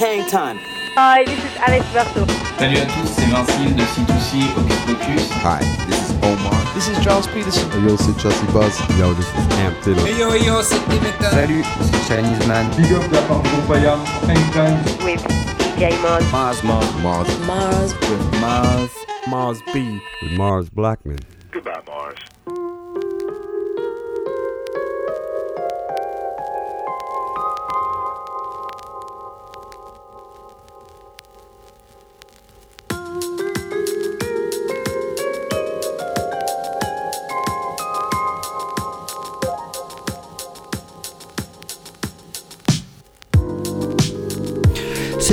Hang time. Hi, this is Alex Berto. Salut à tous, c'est Vincile de C2C Hocus Pocus. Hi, this is Omar. This is Charles Peterson. Hey yo, c'est Chelsea Buzz. Yo, this is Cam Taylor. Hey yo, yo, c'est Dimitra. Salut, c'est Chinese Man. Big up la part de Groupaya. Anytime. With DJ Mars. Mars, Mars, Mars. Mars. With Mars. Mars B. With Mars Blackman.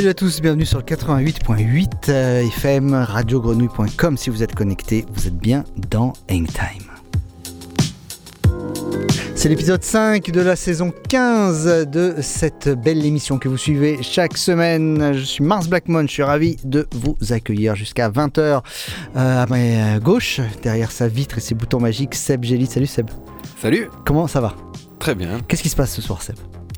Salut à tous, bienvenue sur le 88.8 euh, FM, radiogrenouille.com. Si vous êtes connecté, vous êtes bien dans Hangtime. C'est l'épisode 5 de la saison 15 de cette belle émission que vous suivez chaque semaine. Je suis Mars Blackmon, je suis ravi de vous accueillir jusqu'à 20h. Euh, à ma gauche, derrière sa vitre et ses boutons magiques, Seb Gély. Salut Seb. Salut. Comment ça va? Très bien. Qu'est-ce qui se passe ce soir Seb?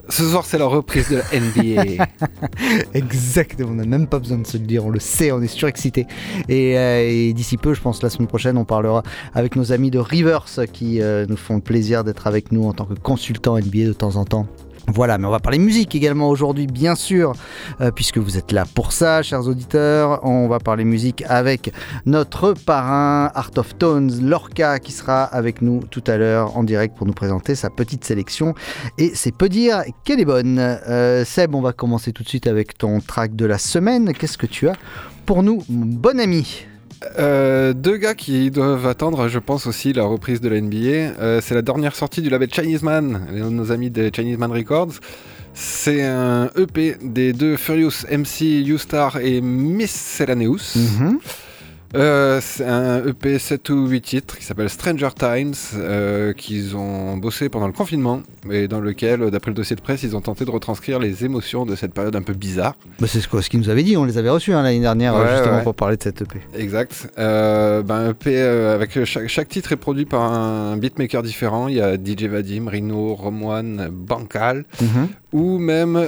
Ce soir, c'est la reprise de la NBA. Exactement, on n'a même pas besoin de se le dire, on le sait, on est surexcité. Et, euh, et d'ici peu, je pense la semaine prochaine, on parlera avec nos amis de Rivers qui euh, nous font le plaisir d'être avec nous en tant que consultants NBA de temps en temps. Voilà, mais on va parler musique également aujourd'hui, bien sûr, euh, puisque vous êtes là pour ça, chers auditeurs. On va parler musique avec notre parrain Art of Tones, Lorca, qui sera avec nous tout à l'heure en direct pour nous présenter sa petite sélection. Et c'est peu dire qu'elle est bonne. Euh, Seb, on va commencer tout de suite avec ton track de la semaine. Qu'est-ce que tu as pour nous, mon bon ami? Euh, deux gars qui doivent attendre, je pense aussi, la reprise de la NBA. Euh, c'est la dernière sortie du label Chinese Man, nos amis de Chinese Man Records. C'est un EP des deux Furious MC, U-Star et Miscellaneous. Mhm. Euh, c'est un EP 7 ou 8 titres qui s'appelle Stranger Times, euh, qu'ils ont bossé pendant le confinement et dans lequel, d'après le dossier de presse, ils ont tenté de retranscrire les émotions de cette période un peu bizarre. Bah, c'est ce qu'ils nous avaient dit, on les avait reçus hein, l'année dernière, Ouais, justement, ouais. pour parler de cette EP. Exact. Euh, ben, EP euh, avec chaque, chaque titre est produit par un beatmaker différent. Il y a DJ Vadim, Rino, Romwan, Bancal Mhm. ou même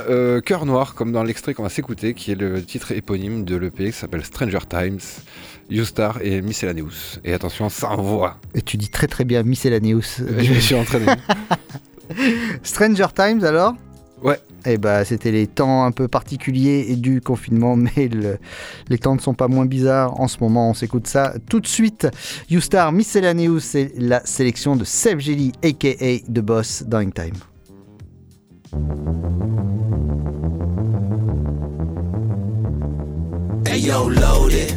Cœur Noir, comme dans l'extrait qu'on va s'écouter, qui est le titre éponyme de l'EP qui s'appelle Stranger Times, U-Star et Miscellaneous. Et attention, ça envoie. Et tu dis très très bien Miscellaneous. Je me suis entraîné. Stranger Times alors? Ouais. Eh bah, c'était les temps un peu particuliers et du confinement, mais le- les temps ne sont pas moins bizarres en ce moment. On s'écoute ça tout de suite. YouStar Miscellaneous, c'est la sélection de Seb Jelly, aka The Boss, dans Time. Hey yo, load it,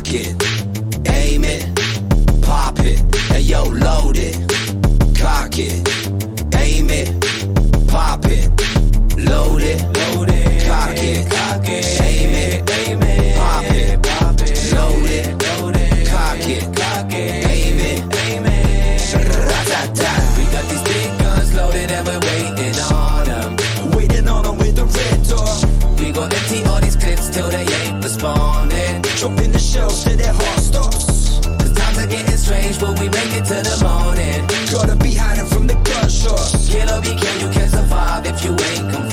cock it, aim it, pop it. and yo, load it, cock it, aim it, pop it. Load it, load it, cock it, cock it, aim it, aim it, pop it, The till their heart stops. Cause times are getting strange, but we make it to the morning. Gotta be hiding from the gunshots. Kill or be killed, you can't survive if you ain't conforming.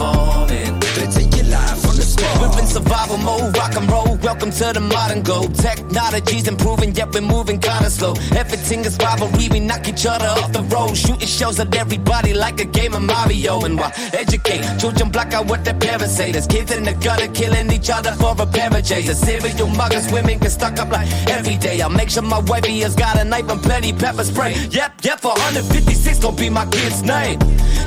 Survival mode, rock and roll. Welcome to the modern globe. Technology's improving, yet we're moving kinda slow. Everything is rivalry, we knock each other off the road. Shooting shells at everybody like a game of Mario. And why educate children block out what their parents say. There's kids in the gutter killing each other for a pair of J's. The serial muggers, women get stuck up like every day. I make sure my wifey has got a knife and plenty pepper spray. Yep, yep, 156 gon' be my kid's name.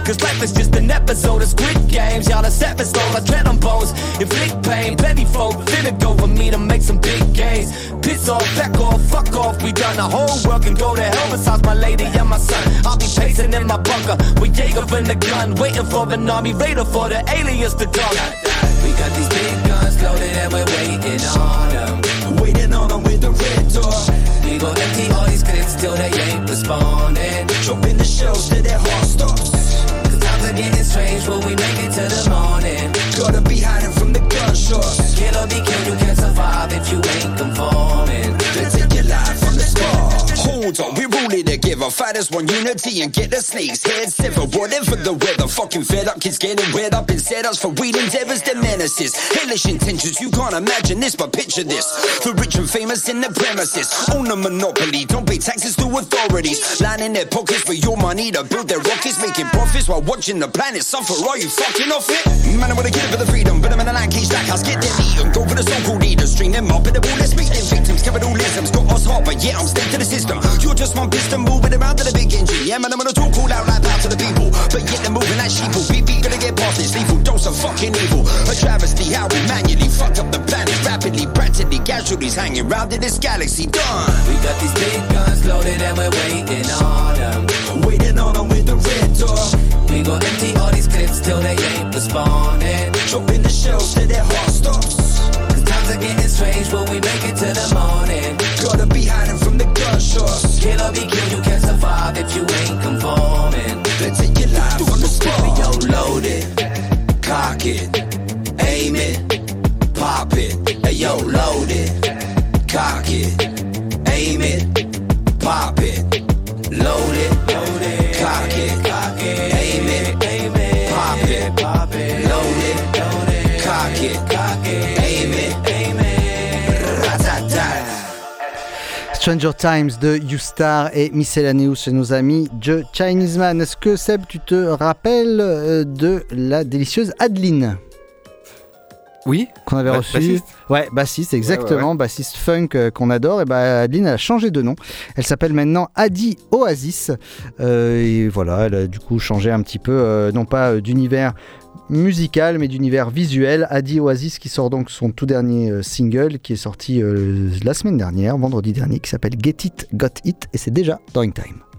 Cause life is just an episode of Squid Games. Y'all are seven stone, I tread on bones. Inflict pain, plenty folk finna go with me to make some big gains. Piss off, back off, fuck off. We done the whole world can go to hell besides my lady and my son. I'll be pacing in my bunker with Jaeger and the gun, waiting for an army raider for the aliens to come. We got these big guns loaded and we're waiting on them. Waiting on them with the red door. We gon' empty all these clips till they ain't responding. Dropping the shells till their heart stops. Cause times are getting strange, will we make it to the morning? Gotta be hiding from the gunshots. Be killed, you can't survive if you ain't conforming. Take your life from the. Hold on, we rule it together. Fighters one unity and get the snakes heads severed. Whatever the weather, fucking fed up kids getting wet up and set us for weed endeavors, the menaces. Hellish intentions, you can't imagine this, but picture this. The rich and famous in the premises own a monopoly, don't pay taxes to authorities. Lining their pockets for your money to build their rockets, making profits while watching the planet suffer. Are you fucking off it? Man, I wanna kill it for the freedom, but I'm in a land cage house, get them eaten. Go for the so called leaders, string them up in the ball, let's meet them victims. Capitalism's got us hot, but yeah, I'm staying to the system. You're just one piston moving around to the big engine. Yeah, man, I'm gonna talk all out like that to the people. But yet they're moving like sheeple. Beat, beat, gonna get past this lethal dose of fucking evil. A travesty, how we manually fucked up the planet rapidly, practically casualties hanging around in this galaxy. Done. We got these big guns loaded and we're waiting on them. Waiting on them with the red door. We gon' empty all these clips till they ain't responding. Dropping the shells till their heart stops. Cause times are getting strange, will we make it to the morning? Gotta be hiding from the Kill or be killed, you can't survive if you ain't conforming. Let's take your life from the start. Yo, load it, cock it, aim it, pop it. Hey, yo, load it, cock it, aim it, Stranger Times de Youstar et Miscellaneous chez nos amis The Chinese Man. Est-ce que Seb, tu te rappelles euh, de la délicieuse Adeline? Oui. Qu'on avait reçue. bassiste. Ouais, bassiste, exactement. ouais, ouais. Bassiste funk euh, qu'on adore. Et bah, Adeline, a changé de nom. Elle s'appelle maintenant Adi Oasis. Euh, et voilà, elle a du coup changé un petit peu, euh, non pas d'univers musical, mais d'univers visuel. Adi Oasis qui sort donc son tout dernier single qui est sorti la semaine dernière, vendredi dernier, qui s'appelle Get It, Got It. Et c'est déjà dans In Time.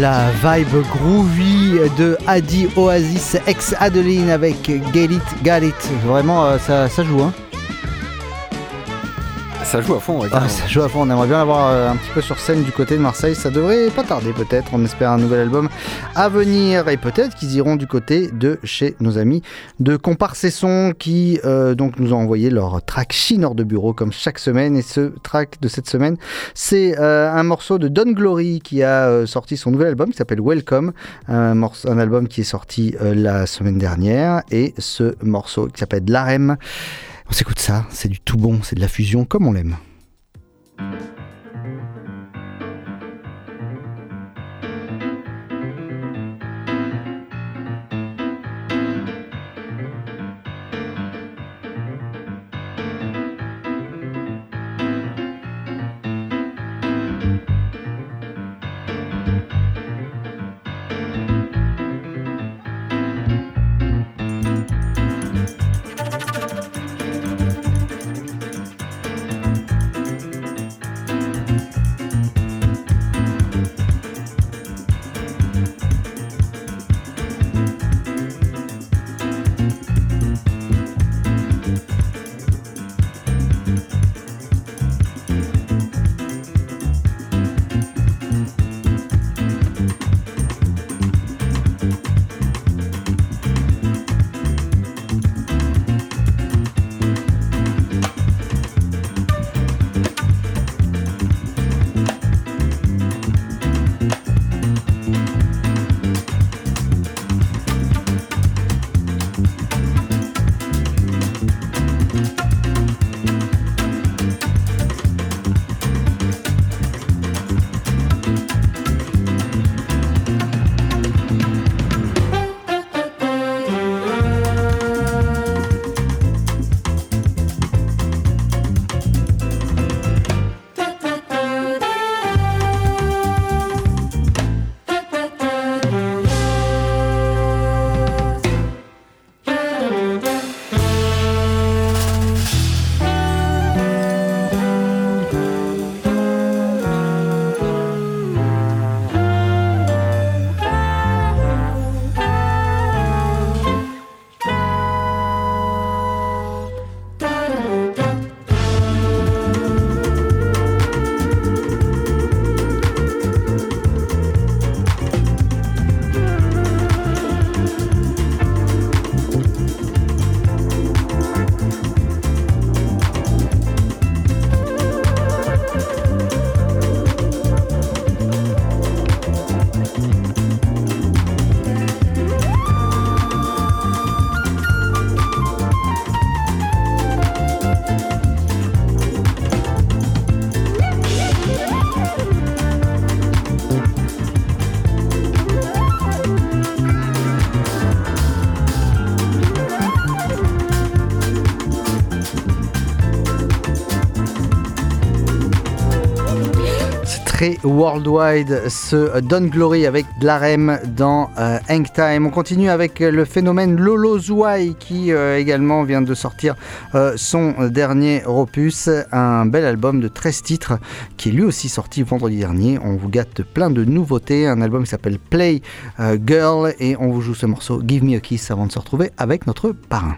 La vibe groovy de Adi Oasis ex Adeline avec Get It, Got It. Vraiment, euh, ça, ça joue, hein Ça joue à fond, ouais, Ah, ça joue à fond. On aimerait bien l'avoir euh, un petit peu sur scène du côté de Marseille. Ça devrait pas tarder, peut-être. On espère un nouvel album à venir. Et peut-être qu'ils iront du côté de chez nos amis de Comparsesson qui euh, donc nous ont envoyé leur track Chineur de bureau comme chaque semaine. Et ce track de cette semaine, c'est euh, un morceau de Don Glory qui a euh, sorti son nouvel album qui s'appelle Welcome. Un, morceau, un album qui est sorti la semaine dernière. Et ce morceau qui s'appelle L'Arem. On s'écoute ça. C'est du tout bon. C'est de la fusion comme on l'aime. Worldwide ce Don Glory avec de l'Arem dans euh, Hang Time. On continue avec le phénomène Lolo Zouai qui euh, également vient de sortir euh, son dernier opus, un bel album de 13 titres qui est lui aussi sorti vendredi dernier. On vous gâte plein de nouveautés, un album qui s'appelle Play euh, Girl et on vous joue ce morceau Give Me a Kiss avant de se retrouver avec notre parrain.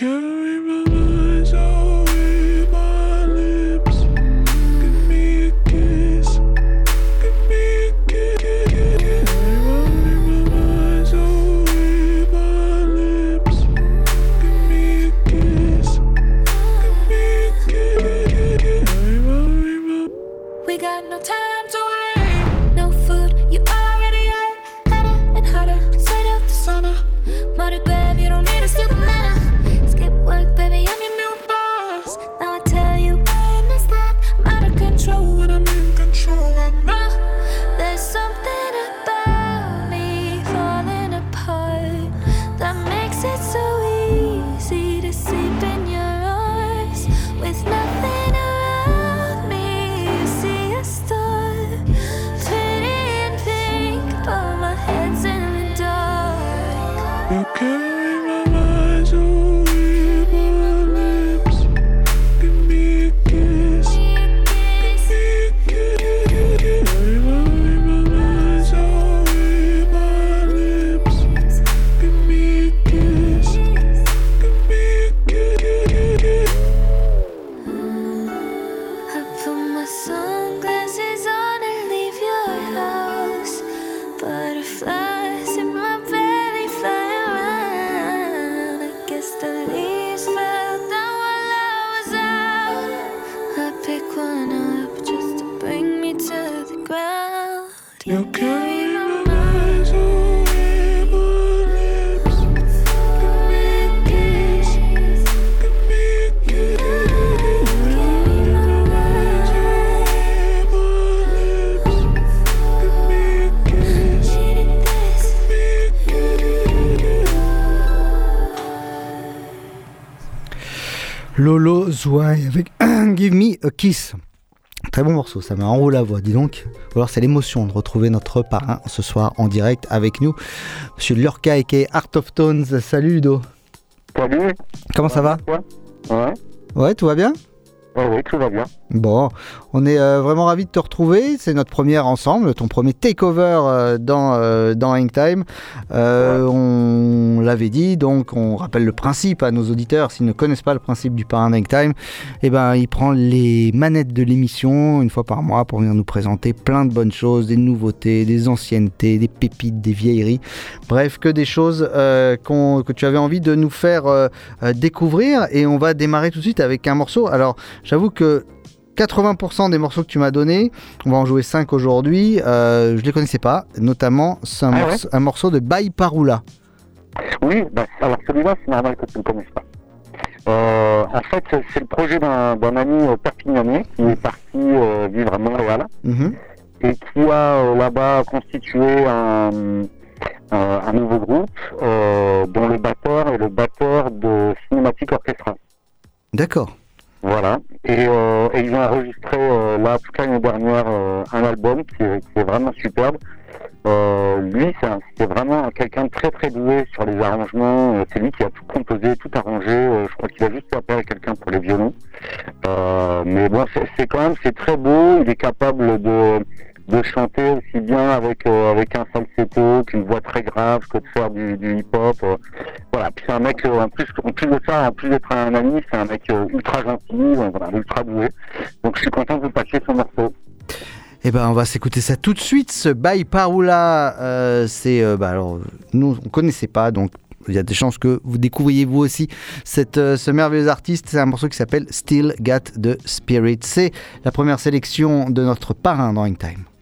can't even Avec Give Me a Kiss. Très bon morceau, ça m'a enroulé la voix, dis donc. Ou alors c'est l'émotion de retrouver notre parrain ce soir en direct avec nous. Monsieur Lurka et Art of Tones. Salut Ludo. Salut. Comment ça va? Ouais. Ouais, tout va bien? Ouais, oui, tout va bien. Bon, on est euh, vraiment ravis de te retrouver. C'est notre première ensemble, ton premier takeover euh, dans, euh, dans Hangtime. Euh, On l'avait dit, donc on rappelle le principe à nos auditeurs. S'ils ne connaissent pas le principe du parrain d'Hangtime, eh ben, il prend les manettes de l'émission une fois par mois pour venir nous présenter plein de bonnes choses, des nouveautés, des anciennetés, des pépites, des vieilleries. Bref, que des choses que tu avais envie de nous faire découvrir. Et on va démarrer tout de suite avec un morceau. Alors, j'avoue que 80% des morceaux que tu m'as donnés, on va en jouer 5 aujourd'hui, euh, je les connaissais pas, notamment c'est un, Ah ouais un morceau de Bye Parula. Oui, bah, alors celui-là, c'est normal que tu ne connaisses pas. Euh, en fait, c'est- le projet d'un ami euh, perpignanais qui est parti euh, vivre à Montréal Mhm. et qui a euh, là-bas constitué un, un- nouveau groupe dont le batteur est le batteur de Cinematic Orchestra. D'accord. Voilà. Et, euh, et ils ont enregistré euh, là toute l'année dernière euh, un album qui est, vraiment superbe. Euh, lui, c'est vraiment quelqu'un de très très doué sur les arrangements. Euh, C'est lui qui a tout composé, tout arrangé. Euh, je crois qu'il a juste fait appel à quelqu'un pour les violons. Mais bon, c'est quand même c'est très beau. Il est capable de de chanter aussi bien avec euh, avec un falsetto qu'une voix très grave que de faire du, hip-hop. Voilà. Puis c'est un mec euh, en plus en plus de ça, en plus d'être un ami, c'est un mec euh, ultra gentil, euh, ultra doué. Donc je suis content de vous passer son morceau. Eh ben, on va s'écouter ça tout de suite. Ce Bye Parula, euh, c'est. bah, alors, nous, on connaissait pas, donc il y a des chances que vous découvriez vous aussi cette, ce merveilleux artiste. C'est un morceau qui s'appelle Still Got the Spirit. C'est la première sélection de notre parrain dans Hangtime. Gosh,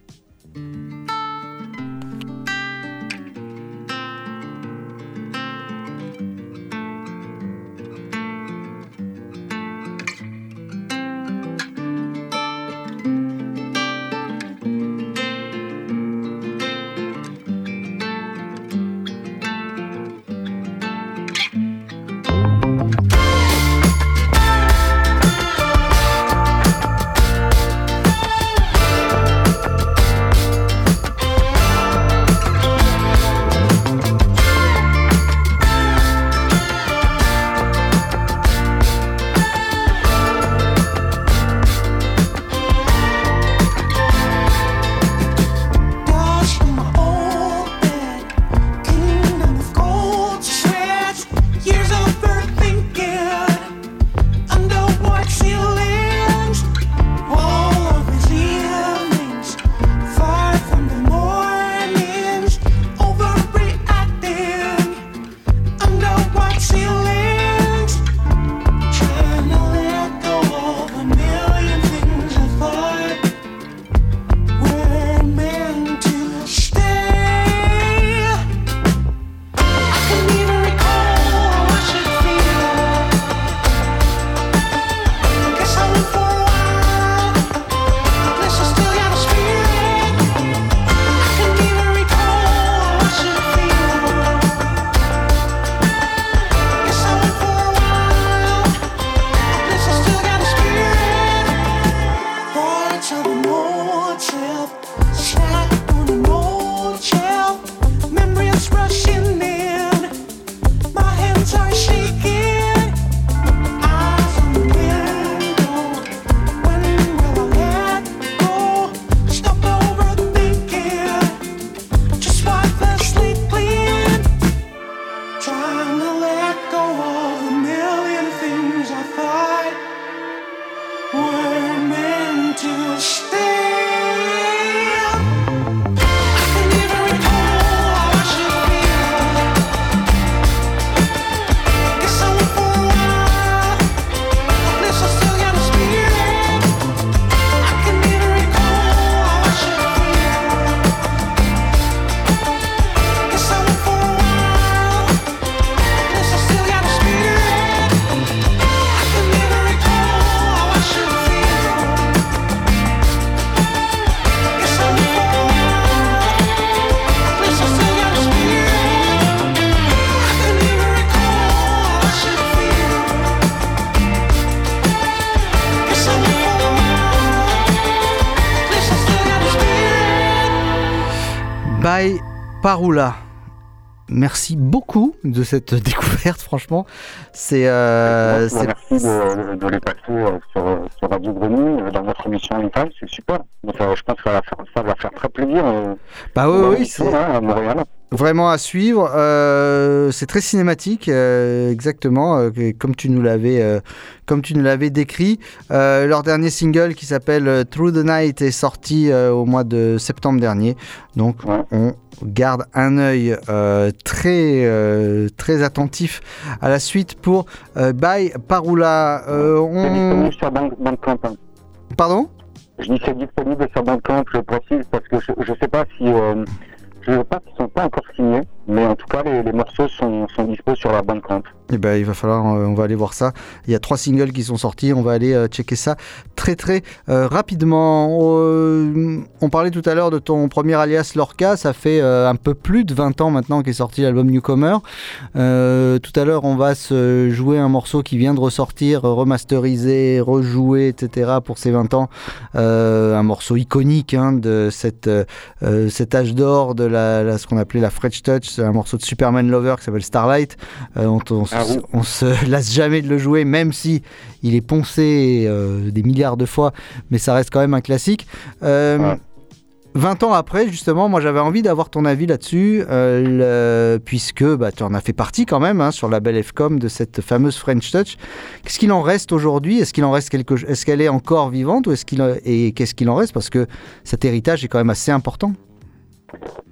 Merci beaucoup de cette découverte, franchement. C'est. euh, Merci de, de les passer euh, sur, euh, sur Radio Grenouille euh, dans notre émission Anytime, c'est super. Donc, je pense que ça va faire, ça va faire très plaisir Bah oui, oui, c'est- là, à Montréal. Vraiment à suivre. Euh, c'est très cinématique, euh, exactement, euh, comme tu nous l'avais, comme tu nous l'avais décrit. Leur dernier single qui s'appelle Through the Night est sorti au mois de septembre dernier. Donc on garde un œil très très attentif à la suite pour By Parula. C'est on... hein. Pardon? Je dis c'est disponible sur Bandcamp, je précise, parce que je ne sais pas si. Je ne sais pas s'ils sont pas encore signés, mais en tout cas, les, morceaux sont, sont sur la Bandcamp. Eh ben, il va falloir, euh, on va aller voir ça. Il y a trois singles qui sont sortis, on va aller euh, checker ça très très euh, rapidement. On parlait tout à l'heure de ton premier alias Lorca, ça fait un peu plus de 20 ans maintenant qu'est sorti l'album Newcomer. Tout à l'heure, on va se jouer un morceau qui vient de ressortir, remasterisé, rejoué, etc. pour ses 20 ans. Un morceau iconique hein, de cette, cet âge d'or de la, la- ce qu'on appelait la French Touch, un morceau de Superman Lover qui s'appelle Starlight. Euh, on, on Ah oui. on se lasse jamais de le jouer, même si il est poncé euh, des milliards de fois, mais ça reste quand même un classique. Euh, 20 ans après, justement, moi j'avais envie d'avoir ton avis là-dessus, euh, le- puisque bah, tu en as fait partie quand même hein, sur la belle FCOM de cette fameuse French Touch. Qu'est-ce qu'il en reste aujourd'hui? Est-ce qu'il en reste quelque Est-ce qu'elle est encore vivante ou est-ce qu'il et qu'est-ce qu'il en reste? Parce que cet héritage est quand même assez important.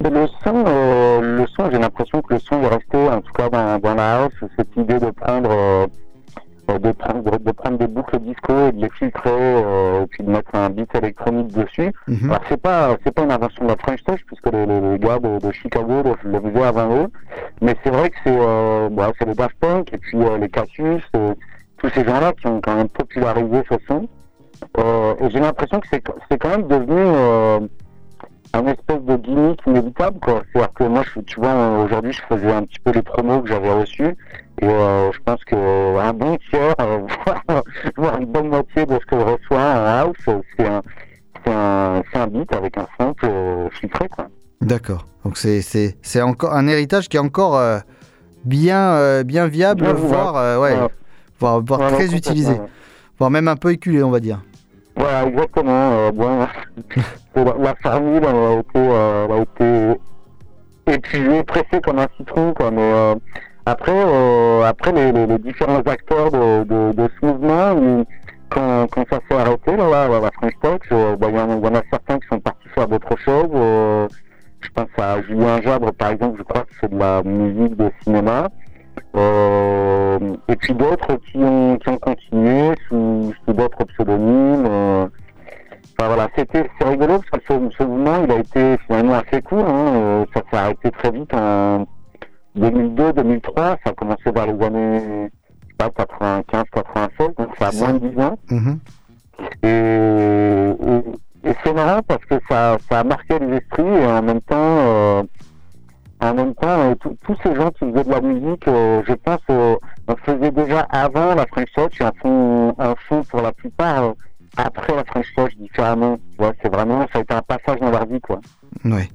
Le son, euh, le son, j'ai l'impression que le son est resté, en tout cas dans, dans la house, cette idée de prendre, euh, de prendre, de prendre des boucles disco et de les filtrer, euh, et puis de mettre un beat électronique dessus. Mhm. Alors c'est pas, c'est pas une invention de la French Touch puisque les, les, les gars de, de Chicago le, le faisaient avant eux, mais c'est vrai que c'est, euh, bah, c'est les Daft Punk et puis les Cassius, tous ces gens-là qui ont quand même popularisé ce son. Et j'ai l'impression que c'est, c'est quand même devenu un espèce de gimmick inévitable quoi. C'est-à-dire que moi, je, tu vois, aujourd'hui, je faisais un petit peu les promos que j'avais reçus et euh, je pense que un bon tiers, euh, voire, voire une bonne moitié de ce que je reçois en house, c'est un, un, un beat avec un euh, filtré quoi. D'accord. Donc c'est, encore un héritage qui est encore euh, bien, euh, bien viable, Bien voire, euh, ouais, Ouais. voire, voire Ouais, très utilisé, voire même un peu éculé, on va dire. Voilà, exactement. Euh, bon, la, la formule elle a été, euh, elle a été épuisée, pressée comme un citron, quoi. Mais euh, après, euh, après les, les, les différents acteurs de, de, de ce mouvement, quand, quand ça s'est arrêté, là, là, la French bah, y, a- il y en a certains qui sont partis faire d'autres choses. euh, je pense à Julien Jabre, par exemple, je crois que c'est de la musique de cinéma. Euh, et puis d'autres qui ont, qui ont continué sous, sous d'autres pseudonymes. euh. Enfin voilà, c'était c'est rigolo parce que ce, ce mouvement il a été finalement assez court. Hein, euh, ça s'est arrêté très vite en 2002-2003. Ça a commencé vers les années je sais pas, 95-96, donc ça a moins de 10 ans. Mhm. Et, et, et c'est marrant parce que ça, ça a marqué les esprits et en même temps, euh, en même temps, euh, tous- ces gens qui faisaient de la musique, euh, je pense, euh, on faisait déjà avant la French Touch et en font, en font pour la plupart après la French Touch différemment. C'est vraiment, ça a été un passage dans leur vie, quoi. Ouais.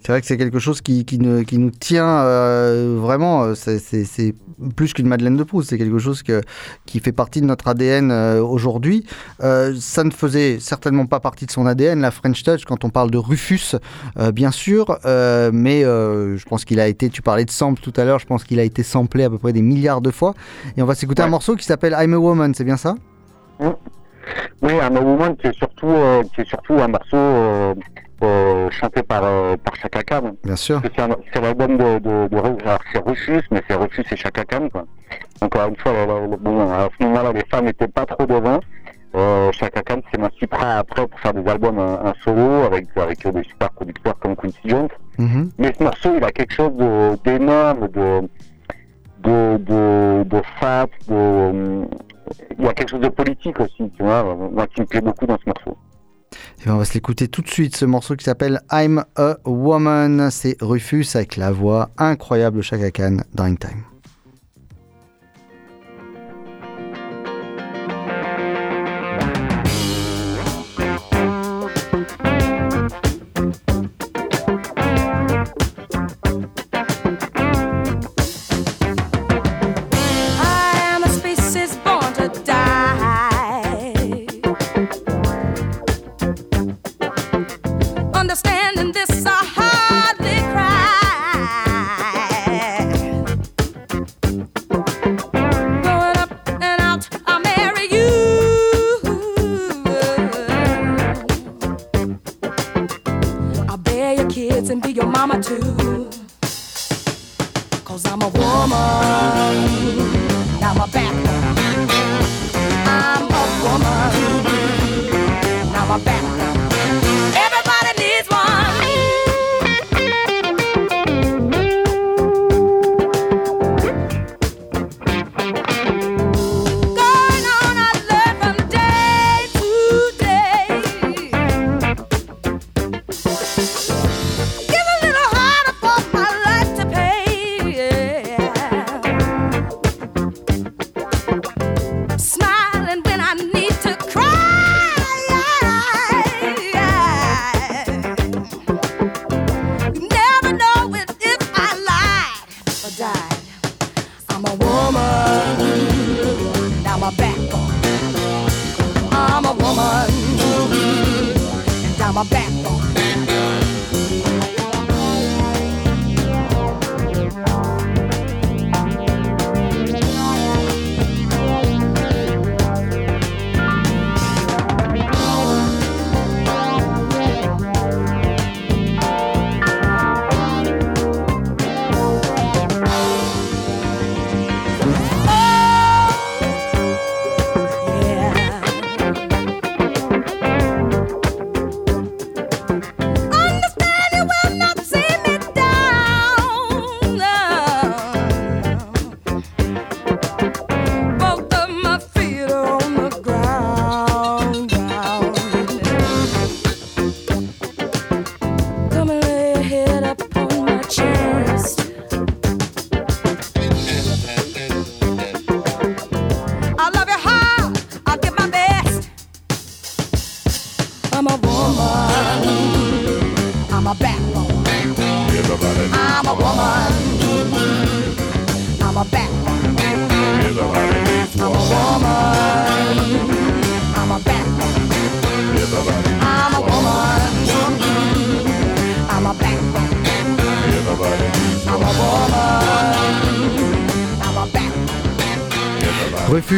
C'est vrai que c'est quelque chose qui, qui, ne- qui nous tient euh, vraiment. euh, c'est- plus qu'une Madeleine de Proust. C'est quelque chose que, qui fait partie de notre ADN euh, aujourd'hui. Euh, ça ne faisait certainement pas partie de son ADN, la French Touch, quand on parle de Rufus, bien sûr. mais je pense qu'il a été, tu parlais de sample tout à l'heure, je pense qu'il a été samplé à peu près des milliards de fois. Et on va s'écouter un morceau qui s'appelle I'm a Woman, c'est bien ça? Oui, un Woman qui est surtout, euh, qui est surtout un morceau euh, euh, chanté par, euh, par Chaka Khan. Bien sûr. C'est l'album de, de, alors, c'est Rufus, mais c'est Rufus et Chaka Khan, quoi. Encore une fois, bon, à ce moment-là, les femmes n'étaient pas trop devant. Euh, Chaka Khan s'émancipera après pour faire des albums un, un solo avec, avec des super producteurs comme Quincy Jones. Mhm. Mais ce morceau, il a quelque chose de- d'énorme, de, de, de, de de, il y a quelque chose de politique aussi, tu vois, moi qui me plaît beaucoup dans ce morceau. Et ben, on va se l'écouter tout de suite, ce morceau qui s'appelle I'm a Woman. C'est Rufus avec la voix incroyable de Chaka Khan dans In Time. mama too. Cause I'm a woman.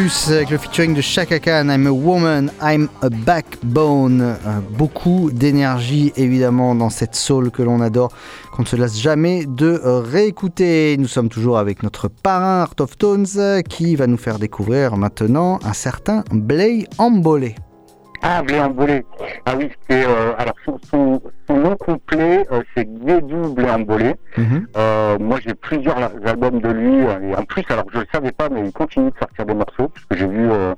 Avec le featuring de Chaka Khan, I'm a woman, I'm a backbone. Euh, beaucoup d'énergie évidemment dans cette soul que l'on adore, qu'on ne se lasse jamais de réécouter. Nous sommes toujours avec notre parrain Art of Tones euh, qui va nous faire découvrir maintenant un certain Blay Ambolé. Ah, Bléambolé. Ah oui, c'est euh, alors son, son, son nom complet, euh, c'est Guédou Bléambolé. Euh, moi, j'ai plusieurs albums de lui euh, et en plus, alors je le savais pas, mais il continue de sortir des morceaux parce que j'ai vu, euh,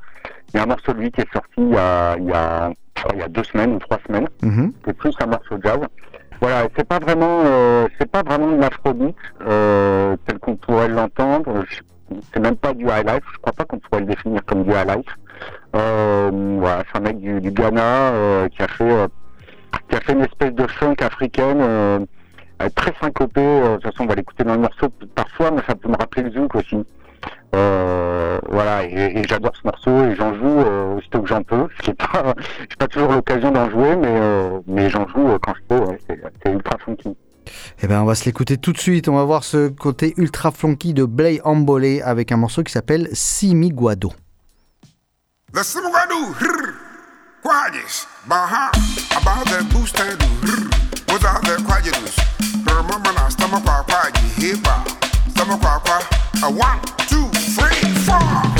il y a un morceau de lui qui est sorti il y a, il y a, il y a deux semaines ou trois semaines. Mhm. C'est plus un morceau jazz. Voilà, c'est pas vraiment, euh, c'est pas vraiment de l'afrobeat euh, tel qu'on pourrait l'entendre. C'est même pas du high life. Je crois pas qu'on pourrait le définir comme du high life. Euh, voilà, c'est un mec du, du Ghana euh, qui a fait, euh, qui a fait une espèce de funk africaine très syncopée. de toute façon, on va l'écouter dans le morceau parfois, mais ça peut me rappeler le zouk aussi. Voilà, et, j'adore ce morceau et j'en joue euh, aussitôt que j'en peux. J'ai pas, j'ai pas toujours l'occasion d'en jouer, mais mais j'en joue quand je peux. c'est ultra funky. Eh ben, on va se l'écouter tout de suite. On va voir ce côté ultra funky de Blay Ambolé avec un morceau qui s'appelle Simiguado. The Simugadu, Quadis, Baha, about the booster, without the Quadidus. Remember now, stomach quaji, hiba, stomach quaqua, a one, two, three, four.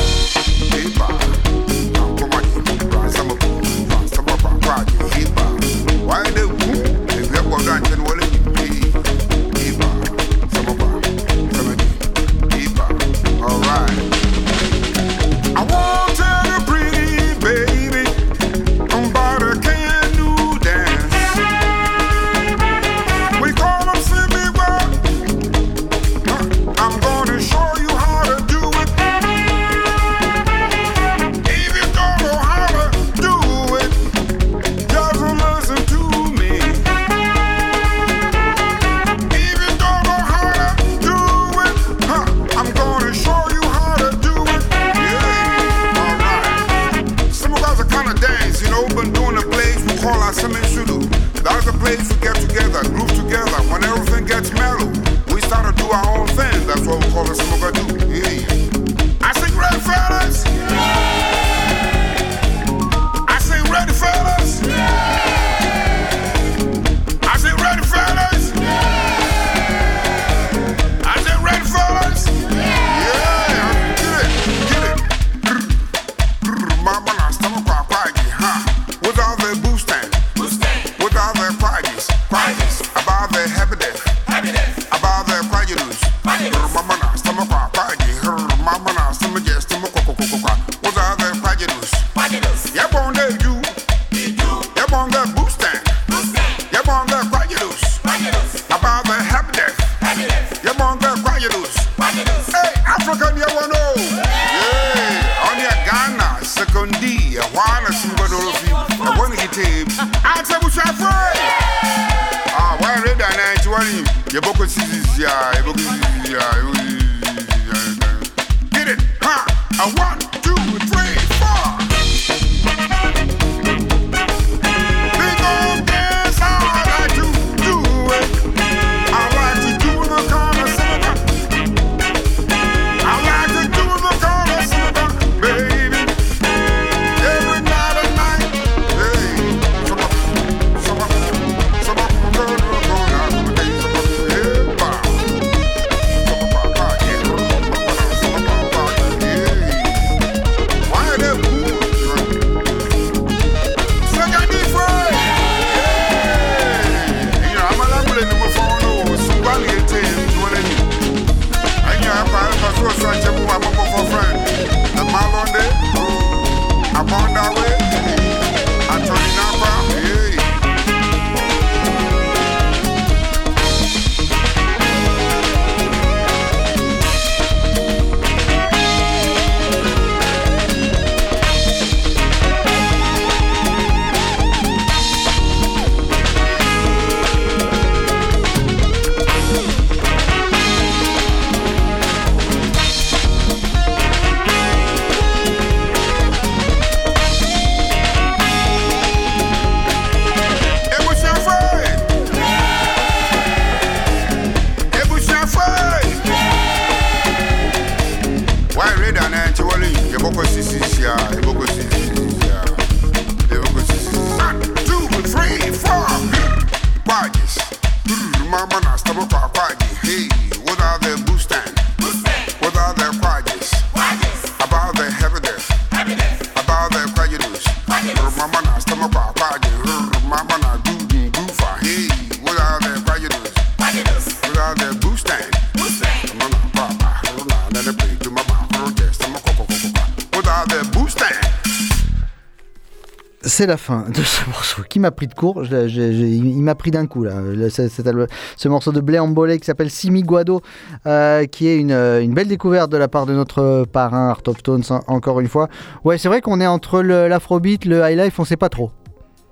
C'est la fin de ce morceau qui m'a pris de court. Il m'a pris d'un coup là. Le- ce, morceau de Blé Ambolé qui s'appelle Simi Guado, euh, qui est une, euh, une belle découverte de la part de notre parrain Art of Tones, en- encore une fois. Ouais, c'est vrai qu'on est entre le- l'afrobeat, le high life, on sait pas trop.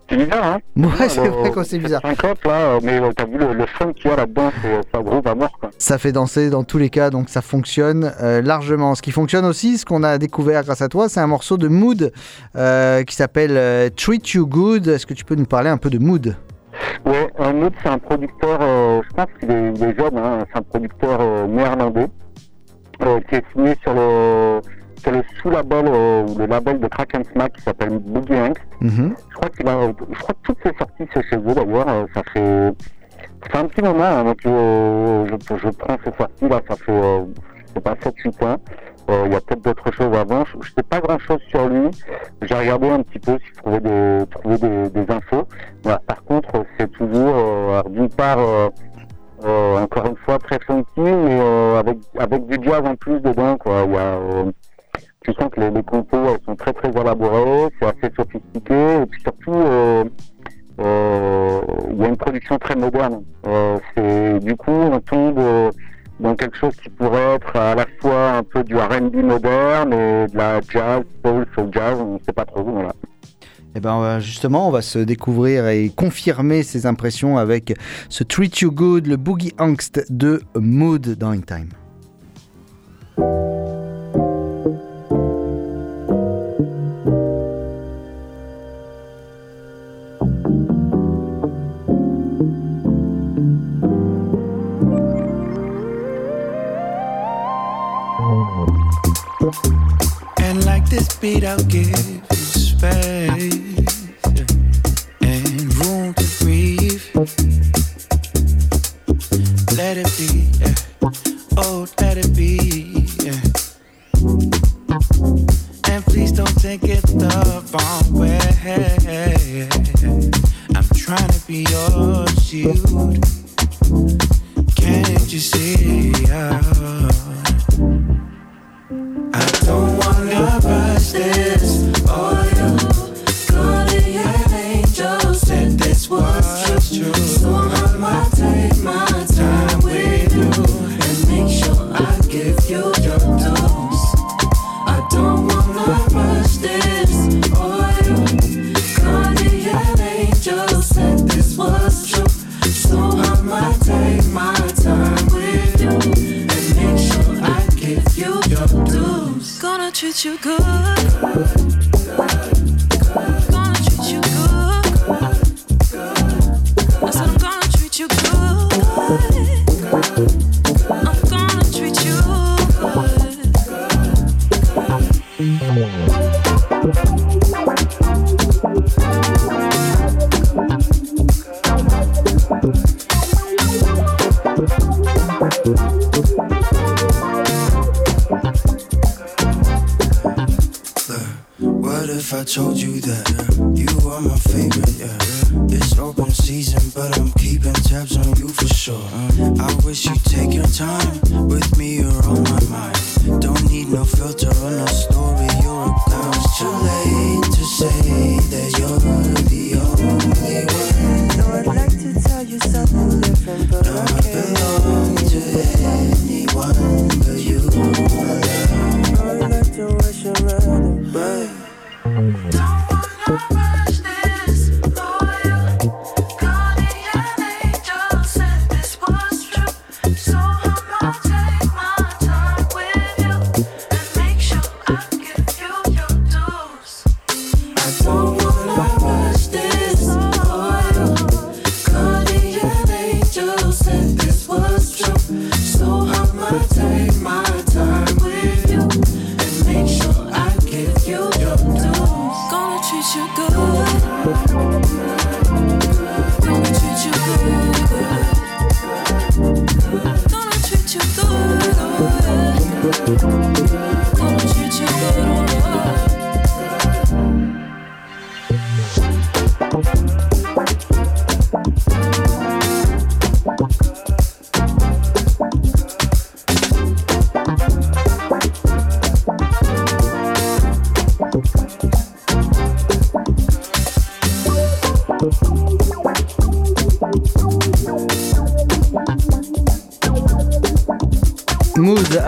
C'est bizarre, hein Ouais, c'est vrai qu'on sait bizarre. 50 là, euh, mais euh, t'as vu le, le fun qu'il y a là-dedans, c'est ça à mort quoi. Ça fait danser dans tous les cas, donc ça fonctionne euh, largement. Ce qui fonctionne aussi, ce qu'on a découvert grâce à toi, c'est un morceau de Mood euh, qui s'appelle euh, Treat You Good. Est-ce que tu peux nous parler un peu de Mood? Ouais, un autre c'est un producteur, euh, je pense qu'il est, il est jeune, hein, c'est un producteur euh, néerlandais euh, qui est signé sur le, sur le sous-label, euh, ou le label de Kraken Smack qui s'appelle Boogie Angst. Mhm. Je crois qu'il a, je crois que toutes ces sorties c'est chez eux d'ailleurs, euh, ça fait, ça fait un petit moment, hein, donc euh, je, je prends ces sorties là, ça fait, euh, je sais pas, 7-8 ans. Euh, Il y a peut-être d'autres choses avant. Je, je sais pas grand chose sur lui. J'ai regardé un petit peu si je trouvais des, trouvais des, des infos. Voilà. Par contre, c'est toujours, d'une part, encore une fois, très funky, mais avec, avec du jazz en plus dedans. Quoi. Il y a, tu sens que les, compos sont très très élaborées, c'est assez sophistiqué, et puis surtout, euh, euh, il y a une production très moderne. Euh, du coup, on tombe euh, dans quelque chose qui pourrait être à la fois un peu du R&B moderne et de la jazz, soul, soul jazz, on ne sait pas trop. Voilà. Eh ben, justement, on va se découvrir et confirmer ses impressions avec ce Treat You Good, le Boogie Angst de Mood dans Time. And like this beat, I'll give you space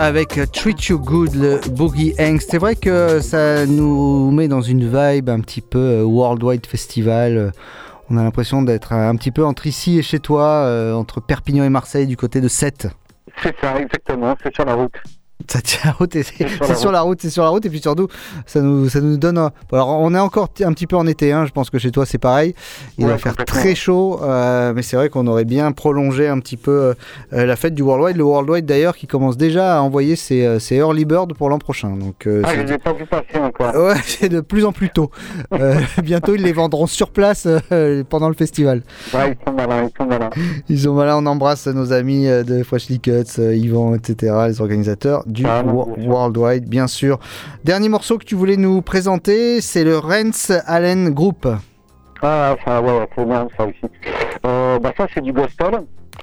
avec Treat You Good, le Boogie Angst. C'est vrai que ça nous met dans une vibe un petit peu euh, Worldwide Festival. Euh, On a l'impression d'être un petit peu entre ici et chez toi, euh, entre Perpignan et Marseille, du côté de Sète. C'est ça, exactement, c'est sur la route. Ça tient la route et c'est sur c'est la sur la route, c'est sur la route et puis surtout ça nous ça nous donne. alors on est encore t- un petit peu en été, hein, je pense que chez toi c'est pareil. Il Ouais, va faire très chaud, euh, mais c'est vrai qu'on aurait bien prolongé un petit peu euh, euh, la fête du Worldwide. Le Worldwide d'ailleurs qui commence déjà à envoyer ses, ses early bird pour l'an prochain. Donc euh, Ah, c'est- les ai pas vu passer encore. Ouais, c'est de plus en plus tôt. Bientôt, ils les vendront sur place pendant le festival. Ouais, ils sont malins, ils sont malins. Ils sont malins. On embrasse nos amis de Freshly Cuts, Yvan, etc., les organisateurs du Sûr. Worldwide, bien sûr. Dernier morceau que tu voulais nous présenter, c'est le Rens Allen Group. Ah, ça, ouais, ouais, c'est bien ça aussi. Euh, bah, ça, c'est du gospel.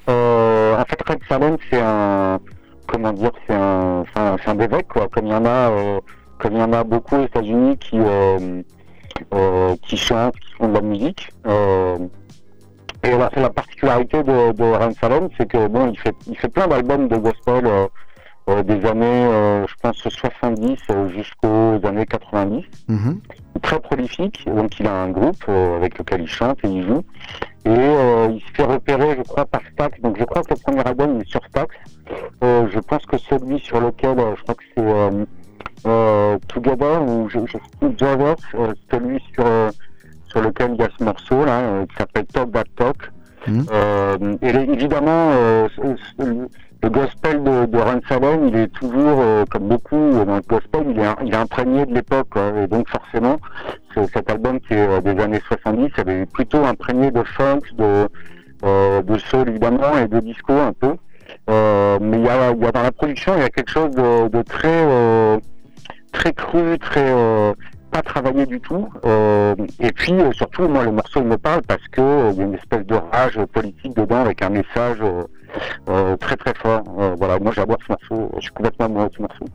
Euh, en fait, Red Salem, c'est un. Comment dire C'est un, un, un évêque, quoi. Comme il y en a, euh, comme il y en a beaucoup aux États-Unis qui, euh, qui chantent, qui font de la musique. Et la, c'est la particularité de, de Ren Salem, c'est que bon, il fait, il fait plein d'albums de gospel euh, euh, des années, euh, je pense, 70 euh, jusqu'aux années 90 Mhm. très prolifique, donc il a un groupe euh, avec lequel il chante et il joue. Et il se fait repérer, je crois, par Stax. Donc je crois que le premier album il est sur Stax. Je pense que celui sur lequel, je crois que c'est Together ou je, je euh, celui sur, sur lequel il y a ce morceau là, qui s'appelle Talk That Talk. Mhm. Et évidemment, le gospel de, de Ron Salem, il est toujours, euh, comme beaucoup euh, dans le gospel, il est, il est imprégné de l'époque. quoi. Et donc forcément, ce- cet album qui est euh, des années 70, il est plutôt imprégné de funk, de, euh, de soul évidemment et de disco un peu. Euh, mais il y a, y a dans la production, il y a quelque chose de, de très, euh, très cru, très pas travaillé du tout. Et puis surtout, moi, le morceau il me parle parce que il y a une espèce de rage politique dedans avec un message très très fort. Euh, voilà, moi j'adore ce morceau. Je suis complètement amoureux de ce.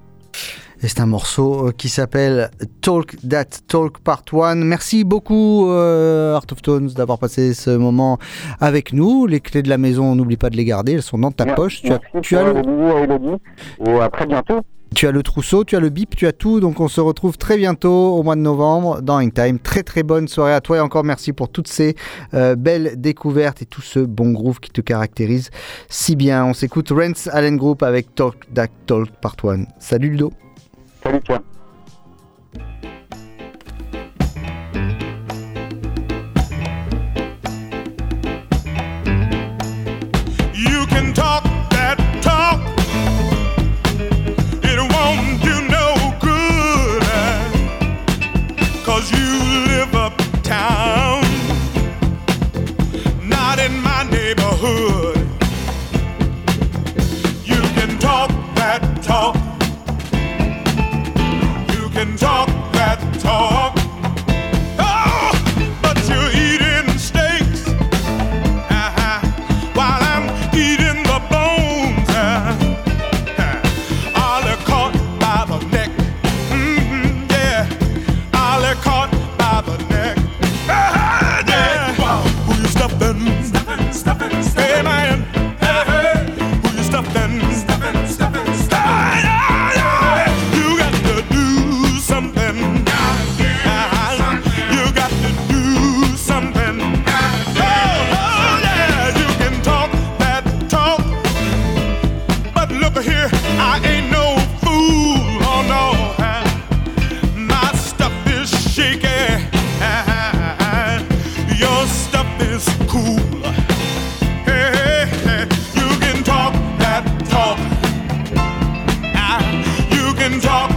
Et c'est un morceau euh, qui s'appelle Talk That Talk Part 1. Merci beaucoup, euh, Art of Tones, d'avoir passé ce moment avec nous. Les clés de la maison, on n'oublie pas de les garder, elles sont dans ta poche. Tu as, tu as le, bisou à très bientôt. tu as le trousseau, tu as le bip, tu as tout. Donc on se retrouve très bientôt au mois de novembre dans Hangtime. Très très bonne soirée à toi et encore merci pour toutes ces euh, belles découvertes et tout ce bon groove qui te caractérise si bien. On s'écoute Rents Allen Group avec Talk That Talk Part 1. Salut Ludo. 31 You can talk.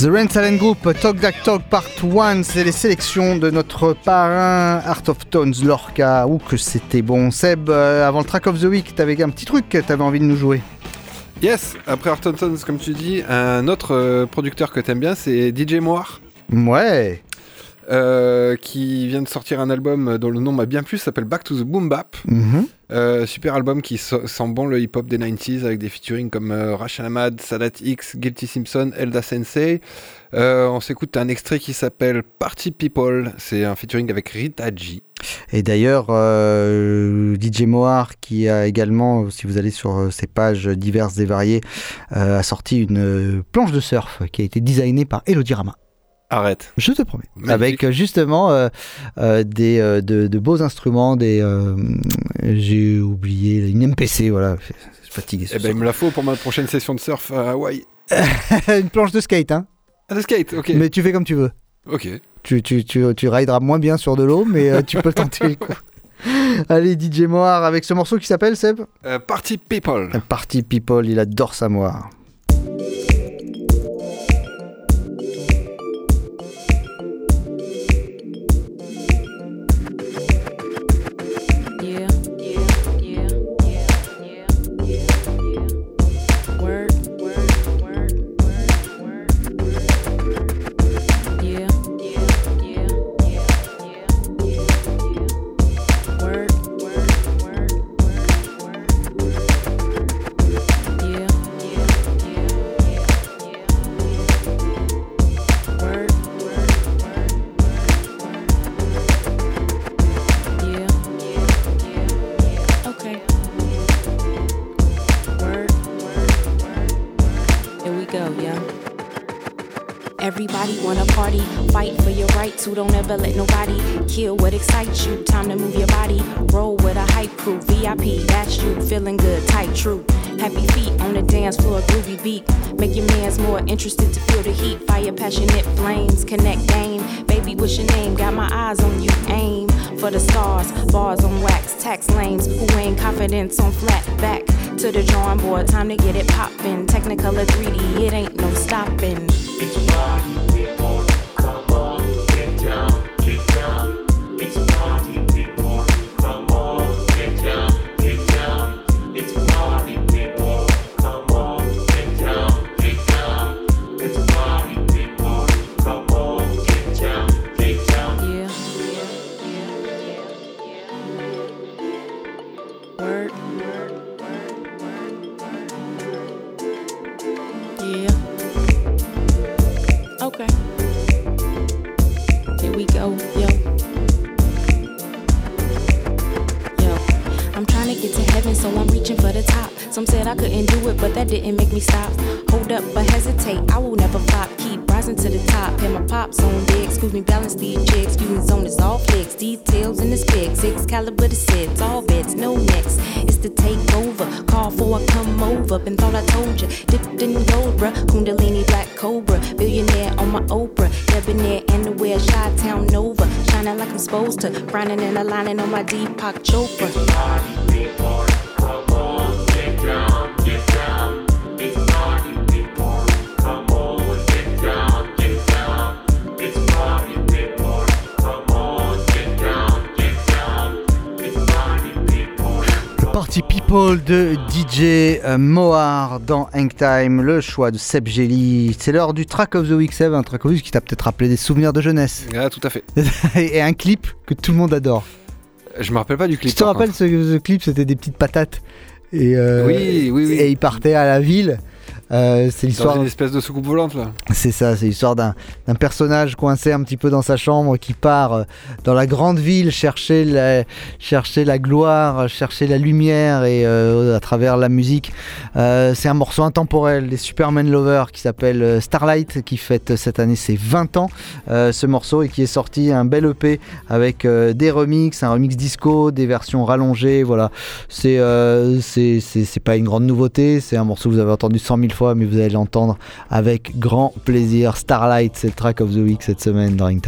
The Rain Talent Group Talk That Talk Part 1, c'est les sélections de notre parrain Art of Tones Lorca. Ouh que c'était bon. Seb, euh, avant le track of the week, t'avais un petit truc que t'avais envie de nous jouer. Yes, après Arton Sons, comme tu dis, un autre euh, producteur que t'aimes bien, c'est DJ Moir. Ouais. Euh, qui vient de sortir un album dont le nom m'a bien plu, s'appelle Back to the Boom Bap. Mhm. Euh, super album qui so- sent bon le hip-hop des 90s avec des featuring comme euh, Rachel Ahmad, Sadat X, Guilty Simpson, Elda Sensei. On s'écoute un extrait qui s'appelle Party People. C'est un featuring avec Rita G. Et d'ailleurs, euh, DJ Moar, qui a également, si vous allez sur ses pages diverses et variées, euh, a sorti une planche de surf qui a été designée par Elodie Rama. Arrête. Je te promets. Magnifique. Avec euh, justement euh, euh, des, euh, de, de beaux instruments, des. euh, J'ai oublié, une MPC, voilà. Je suis fatigué. Eh ben, il me la faut pour ma prochaine session de surf à Hawaï. une planche de skate, hein. Ah, de skate, ok. Mais tu fais comme tu veux. Ok. Tu, tu, tu, tu rideras moins bien sur de l'eau, mais euh, tu peux tenter le coup. Allez, DJ Moir avec ce morceau qui s'appelle Seb? Euh, Party People. Party People, il adore sa Moir. The drawing board. Time to get it poppin'. Technicolor 3D, Okay. Here we go, yo. Yo. I'm to get to heaven, so I'm reaching for the top. Some said I couldn't do it, but that didn't make me stop. Hold up, but hesitate, I will never flop. Keep rising to the top. Hit my pops on deck, excuse me, balance these. Excuse me, zone is all flicks. Details in the specs, six caliber the sets, all bets, no necks. It's the takeover. Call for a come over. Been thought I told you. Dipped in gold, bruh. Kundalini black cobra. Billionaire on my Oprah. Debonair and wear Chi Town Nova. Shining like I'm supposed to. Frowning and aligning on my Deepak Chopra. People, de DJ euh, Mohar dans Hang Time, le choix de Seb Jelly. C'est l'heure du Track of the Week, Seb, un track of the week qui t'a peut-être rappelé des souvenirs de jeunesse. Ah, tout à fait. Et un clip que tout le monde adore. Je me rappelle pas du clip. Tu te rappelles ce, ce clip, c'était des petites patates. Et, euh, Oui, oui, oui. Et ils partaient à la ville. Euh, c'est l'histoire. une espèce de soucoupe volante là. C'est ça, c'est l'histoire d'un personnage coincé un petit peu dans sa chambre qui part euh, dans la grande ville chercher la, chercher la gloire, chercher la lumière et euh, à travers la musique. Euh, c'est un morceau intemporel des Superman Lovers qui s'appelle Starlight qui fête cette année ses 20 ans. ce morceau et qui est sorti un bel EP avec des remixes, un remix disco, des versions rallongées. Voilà, c'est c'est c'est- c'est pas une grande nouveauté, c'est un morceau que vous avez entendu 100 000 fois, mais vous allez l'entendre avec grand plaisir. Starlight, c'est le track of the week cette semaine dans Ring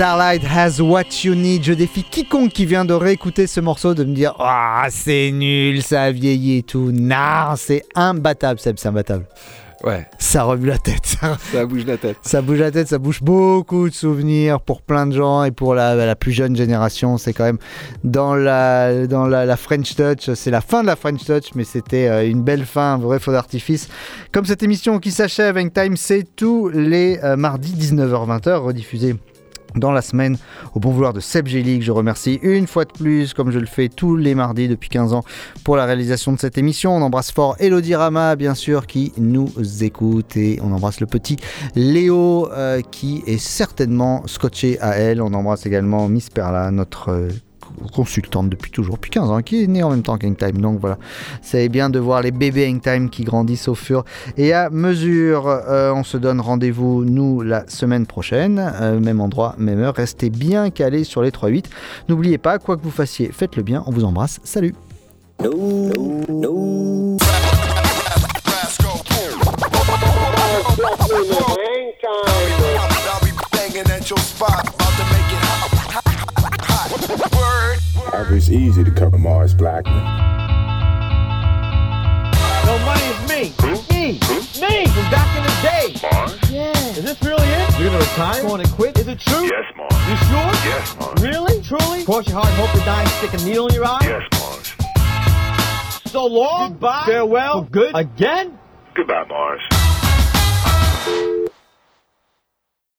Starlight has what you need. Je défie quiconque qui vient de réécouter ce morceau de me dire Ah, c'est nul, ça a vieilli et tout. Non, c'est imbattable, Seb, c'est imbattable. Ouais. Ça remue la tête. Ça, Ça bouge la tête. ça bouge la tête, ça bouge beaucoup de souvenirs pour plein de gens et pour la, la plus jeune génération. C'est quand même dans la, dans la, la French Touch. C'est la fin de la French Touch, mais c'était euh, une belle fin, un vrai feu d'artifice. Comme cette émission qui s'achève, Time, c'est tous les euh, mardis 19h-20h, rediffusée dans la semaine au bon vouloir de Seb Gély que je remercie une fois de plus comme je le fais tous les mardis depuis 15 ans pour la réalisation de cette émission. On embrasse fort Elodie Rama bien sûr qui nous écoute et on embrasse le petit Léo euh, qui est certainement scotché à elle. On embrasse également Miss Perla notre euh, consultante depuis toujours, depuis 15 ans, qui est née en même temps qu'Hangtime. Donc voilà, c'est bien de voir les bébés Hangtime qui grandissent au fur et à mesure. Euh, on se donne rendez-vous, nous, la semaine prochaine, euh, même endroit, même heure. Restez bien calés sur les 3-8. N'oubliez pas, quoi que vous fassiez, faites-le bien. On vous embrasse. Salut. I'll be banging at your spot, Word. It's easy to cover Mars Blackman. No money is me. Me. Me from back in the day. Mars? Yeah. Is this really it? You're gonna retire? Going to quit? Is it true? Yes, Mars. You sure? Yes, Mars. Really? Truly? Cross your heart hope to die stick a needle in your eye? Yes, Mars. So long. Goodbye. Farewell. For good. Again? Goodbye, Mars.